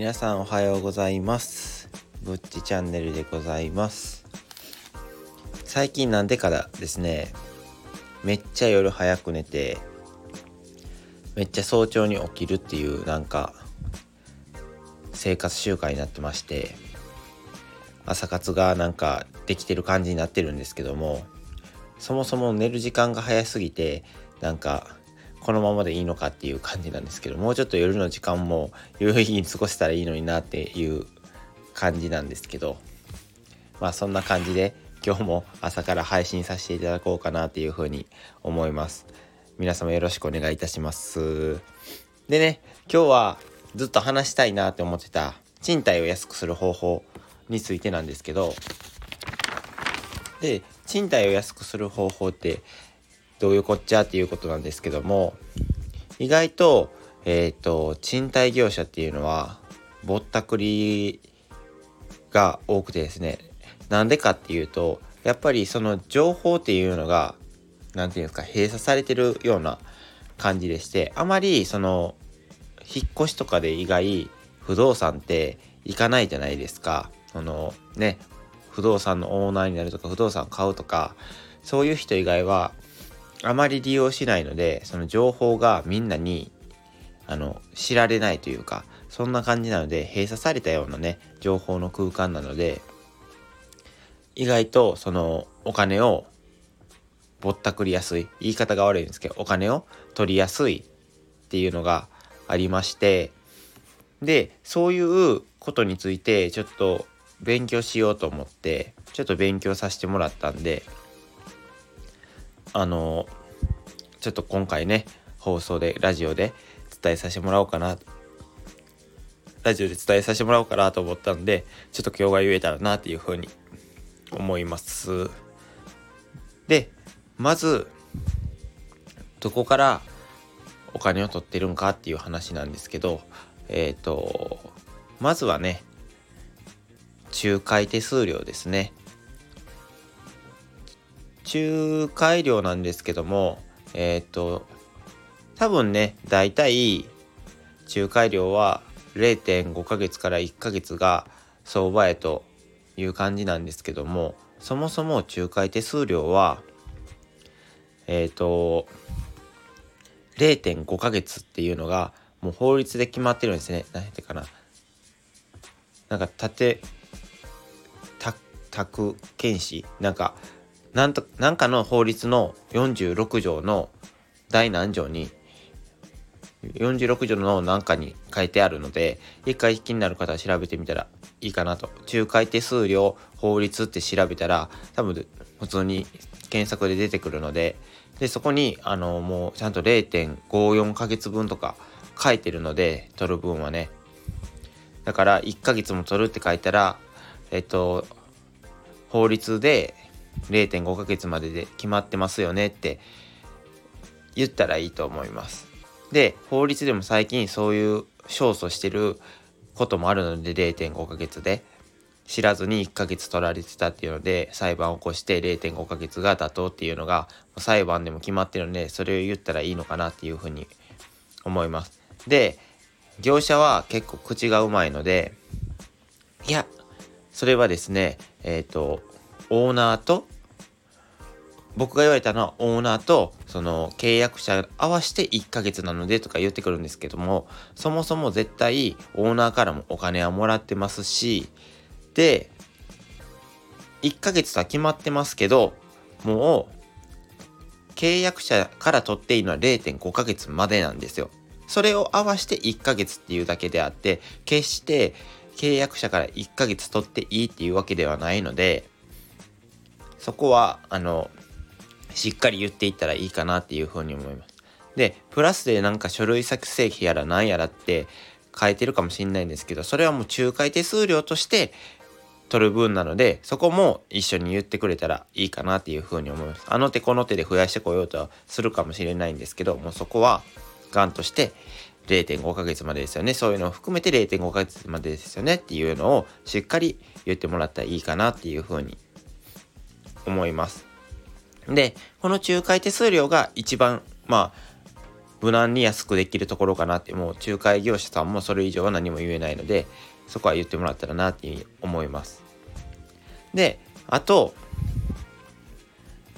皆さんおはようございます。ぶっちチャンネルでございます。最近なんでからですねめっちゃ夜早く寝てめっちゃ早朝に起きるっていうなんか生活習慣になってまして朝活がなんかできてる感じになってるんですけどもそもそも寝る時間が早すぎてなんかこのままでいいのかっていう感じなんですけどもうちょっと夜の時間も有意義に過ごせたらいいのになっていう感じなんですけどまあそんな感じで今日も朝から配信させていただこうかなっていうふうに思います。皆様よろしくお願いいたします。でね今日はずっと話したいなって思ってた賃貸を安くする方法についてなんですけどで賃貸を安くする方法ってどういうこっちゃっていうことなんですけども意外と,、えーと、賃貸業者っていうのはぼったくりが多くてですねなんでかっていうとやっぱりその情報っていうのが何て言うんですか閉鎖されてるような感じでしてあまりその引っ越しとかで以外不動産って行かないじゃないですか。そのね不動産のオーナーになるとか不動産買うとかそういう人以外はあまり利用しないのでその情報がみんなにあの知られないというかそんな感じなので閉鎖されたようなね情報の空間なので意外とそのお金をぼったくりやすい言い方が悪いんですけどお金を取りやすいっていうのがありましてでそういうことについてちょっと勉強しようと思ってちょっと勉強させてもらったんであのちょっと今回ね放送でラジオで伝えさせてもらおうかなラジオで伝えさせてもらおうかなと思ったんでちょっと今日が言えたらなっていうふうに思います。でまずどこからお金を取ってるんかっていう話なんですけどえっ、ー、とまずはね仲介手数料ですね。仲介料なんですけどもえっ、と多分ね大体仲介料は0.5ヶ月から1ヶ月が相場へという感じなんですけどもそもそも仲介手数料はえっ、ー、と0.5ヶ月っていうのがもう法律で決まってるんですね。何てかな。なんか縦宅検視なんかなんとなんかの法律の46条の第何条に46条の何かに書いてあるので一回気になる方は調べてみたらいいかなと。仲介手数料法律って調べたら多分普通に検索で出てくるのででそこにあのもうちゃんと0.54ヶ月分とか書いてるので取る分はね。だから1ヶ月も取るって書いたらえっと法律で0.5ヶ月までで決まってますよねって言ったらいいと思います。で法律でも最近そういう勝訴してることもあるので0.5ヶ月で知らずに1ヶ月取られてたっていうので裁判を起こして0.5ヶ月が妥当っていうのが裁判でも決まってるのでそれを言ったらいいのかなっていうふうに思います。で業者は結構口がうまいのでいやそれはですねえっ、ー、とオーナーと僕が言われたのはオーナーとその契約者合わせて1ヶ月なのでとか言ってくるんですけどもそもそも絶対オーナーからもお金はもらってますしで1ヶ月とは決まってますけどもう契約者から取っていいのは0.5ヶ月までなんですよ。それを合わせて1ヶ月っていうだけであって決して契約者から1ヶ月取っていいっていうわけではないのでそこはあのしっかり言っていったらいいかなっていうふうに思います。でプラスでなんか書類作成費やら何やらって書いてるかもしれないんですけどそれはもう仲介手数料として取る分なのでそこも一緒に言ってくれたらいいかなっていうふうに思います。あの手この手で増やしてこようとはするかもしれないんですけどもうそこはガンとして0.5ヶ月までですよねそういうのを含めて0.5ヶ月までですよねっていうのをしっかり言ってもらったらいいかなっていうふうに思います。で、この仲介手数料が一番、まあ、無難に安くできるところかなってもう仲介業者さんもそれ以上は何も言えないのでそこは言ってもらったらなっていう思います。であと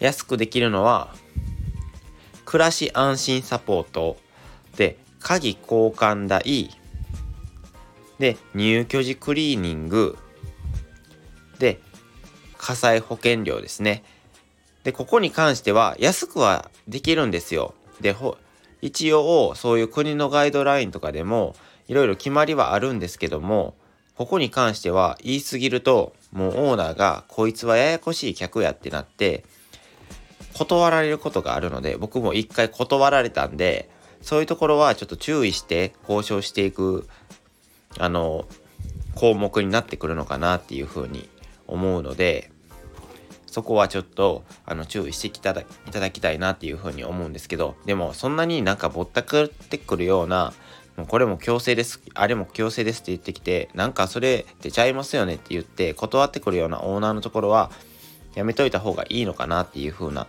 安くできるのは暮らし安心サポートで鍵交換代で入居時クリーニングで火災保険料ですね。でここに関しては安くはできるんですよ。で一応そういう国のガイドラインとかでもいろいろ決まりはあるんですけどもここに関しては言い過ぎるともうオーナーがこいつはややこしい客やってなって断られることがあるので僕も一回断られたんでそういうところはちょっと注意して交渉していくあの項目になってくるのかなっていうふうに思うのでそこはちょっとあの注意していただいただきたいなっていうふうに思うんですけどでもそんなになんかぼったくってくるようなもうこれも強制です。あれも強制ですって言ってきてなんかそれ出ちゃいますよねって言って断ってくるようなオーナーのところはやめといた方がいいのかなっていう風な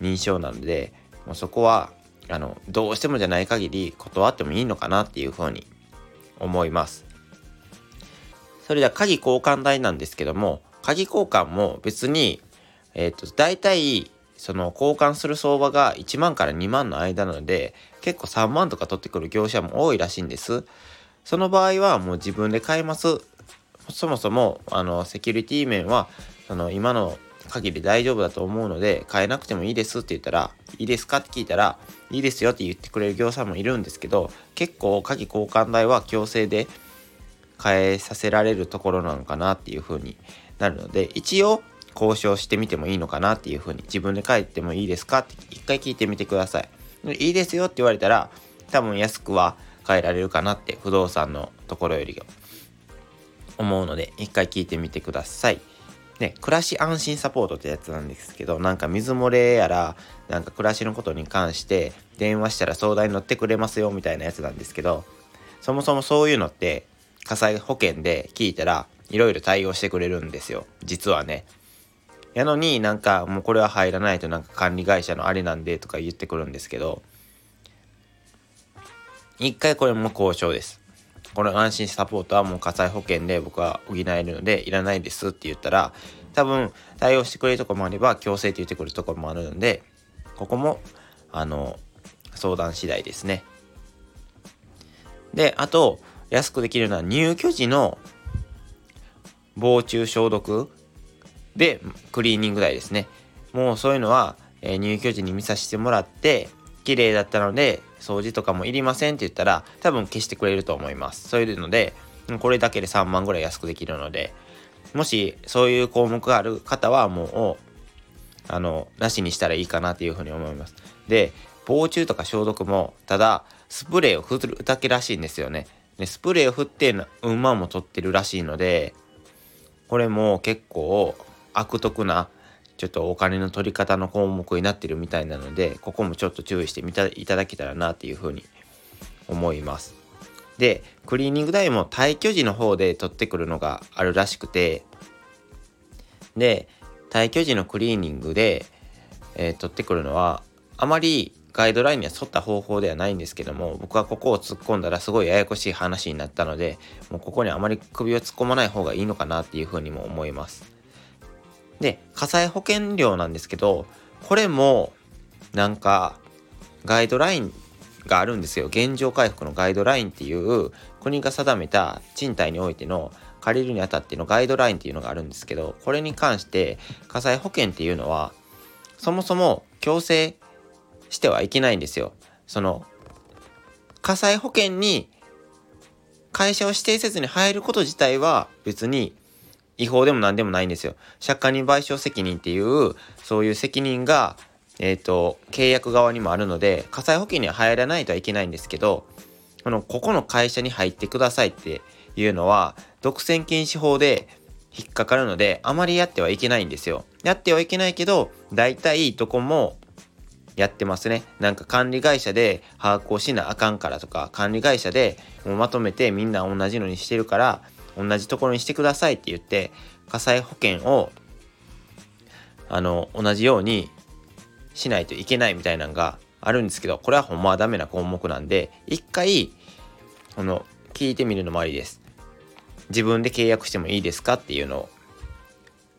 認証なのでもうそこはあのどうしてもじゃない限り断ってもいいのかなっていう風に思います。それでは鍵交換代なんですけども鍵交換も別にえっ、ー、と、大体、その交換する相場が1万から2万の間なので、結構3万とか取ってくる業者も多いらしいんです。その場合はもう自分で買います。そもそも、あの、セキュリティ面は、その今の限り大丈夫だと思うので、買えなくてもいいですって言ったら、いいですかって聞いたら、いいですよって言ってくれる業者もいるんですけど、結構鍵交換代は強制で変えさせられるところなのかなっていう風になるので、一応交渉してみてもいいのかなっていうふうに自分で書いてもいいですかって一回聞いてみてください。いいですよって言われたら多分安くは変えられるかなって不動産のところより思うので一回聞いてみてください。ね、暮らし安心サポートってやつなんですけどなんか水漏れやらなんか暮らしのことに関して電話したら相談に乗ってくれますよみたいなやつなんですけどそもそもそういうのって火災保険で聞いたらいろいろ対応してくれるんですよ実はねやのになんかもうこれは入らないとなんか管理会社のあれなんでとか言ってくるんですけど一回これも交渉です。この安心サポートはもう火災保険で僕は補えるのでいらないですって言ったら多分対応してくれるとこもあれば強制って言ってくるとこもあるのでここもあの相談次第ですね。であと安くできるのは入居時の防虫消毒で、クリーニング代ですね。もうそういうのは、えー、入居時に見させてもらって、綺麗だったので、掃除とかもいりませんって言ったら、多分消してくれると思います。そういうので、これだけで3万ぐらい安くできるので、もしそういう項目がある方はもう、あの、なしにしたらいいかなっていうふうに思います。で、防虫とか消毒も、ただ、スプレーを振るだけらしいんですよね。でスプレーを振って、うんまんも取ってるらしいので、これも結構悪徳なちょっとお金の取り方の項目になってるみたいなのでここもちょっと注意してみたいただけたらなっていうふうに思います。でクリーニング代も退去時の方で取ってくるのがあるらしくてで退去時のクリーニングで、えー、取ってくるのはあまりガイドラインには沿った方法ではないんですけども僕はここを突っ込んだらすごいややこしい話になったのでもうここにあまり首を突っ込まない方がいいのかなっていうふうにも思います。で、火災保険料なんですけど、これもなんかガイドラインがあるんですよ。現状回復のガイドラインっていう国が定めた賃貸においての借りるにあたってのガイドラインっていうのがあるんですけど、これに関して火災保険っていうのはそもそも強制してはいけないんですよ。その火災保険に会社を指定せずに入ること自体は別に違法でも何でもないんですよ。借家人賠償責任っていう、そういう責任が、えっ、ー、と、契約側にもあるので、火災保険には入らないとはいけないんですけど、この、ここの会社に入ってくださいっていうのは、独占禁止法で引っかかるので、あまりやってはいけないんですよ。やってはいけないけど、大体どこもやってますね。なんか管理会社で把握をしなあかんからとか、管理会社でもうまとめてみんな同じのにしてるから、同じところにしてくださいって言って火災保険をあの同じようにしないといけないみたいなのがあるんですけどこれはほんまはダメな項目なんで一回この聞いてみるのもありです。自分で契約してもいいですかっていうのを。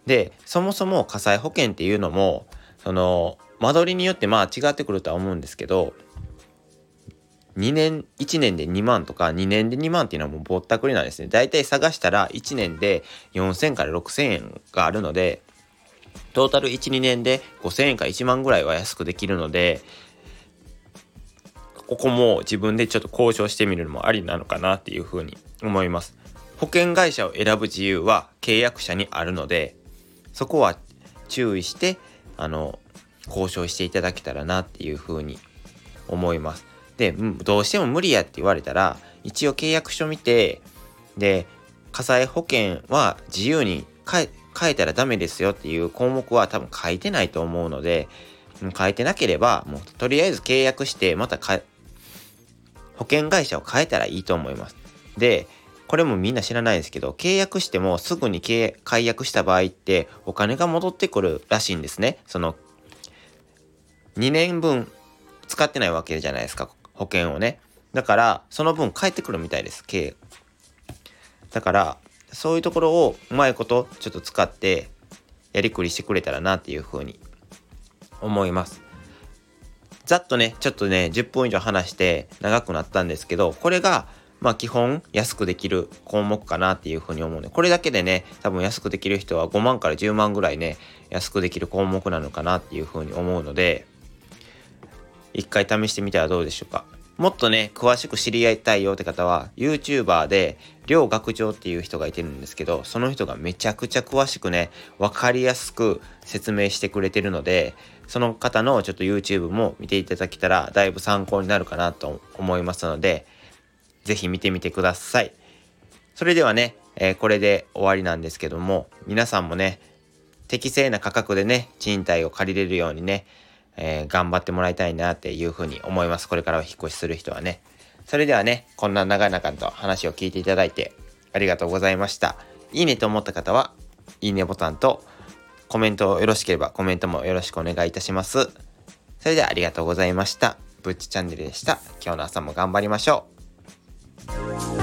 でそもそも火災保険っていうのもその間取りによってまあ違ってくるとは思うんですけど2年1年で2万とか2年で2万っていうのはもうぼったくりなんですね。大体探したら1年で4000から6000円があるのでトータル12年で5000円か1万ぐらいは安くできるのでここも自分でちょっと交渉してみるのもありなのかなっていうふうに思います。保険会社を選ぶ自由は契約者にあるのでそこは注意してあの交渉していただけたらなっていうふうに思います。でどうしても無理やって言われたら一応契約書見てで火災保険は自由に変えたらダメですよっていう項目は多分書いてないと思うので書いてなければもうとりあえず契約してまた保険会社を変えたらいいと思います。でこれもみんな知らないですけど契約してもすぐに解約した場合ってお金が戻ってくるらしいんですね。その2年分使ってないわけじゃないですか保険をね。だからその分返ってくるみたいです。だからそういうところをうまいことちょっと使ってやりくりしてくれたらなっていうふうに思います。ざっとね、ちょっとね、10分以上話して長くなったんですけど、これが、まあ基本安くできる項目かなっていうふうに思うね。これだけでね、多分安くできる人は5万から10万ぐらいね、安くできる項目なのかなっていうふうに思うので、一回試してみてはどうでしょうか。もっとね、詳しく知り合いたいよって方は、YouTuber で、両学長っていう人がいてるんですけど、その人がめちゃくちゃ詳しくね、わかりやすく説明してくれてるので、その方のちょっと YouTube も見ていただけたら、だいぶ参考になるかなと思いますので、是非見てみてください。それではね、えー、これで終わりなんですけども、皆さんもね、適正な価格でね、賃貸を借りれるようにね、えー、頑張ってもらいたいなっていうふうに思います。これからは引っ越しする人はね。それではね、こんな長々と話を聞いていただいてありがとうございました。いいねと思った方は、いいねボタンとコメントよろしければコメントもよろしくお願いいたします。それではありがとうございました。ぶっちチャンネルでした。今日の朝も頑張りましょう。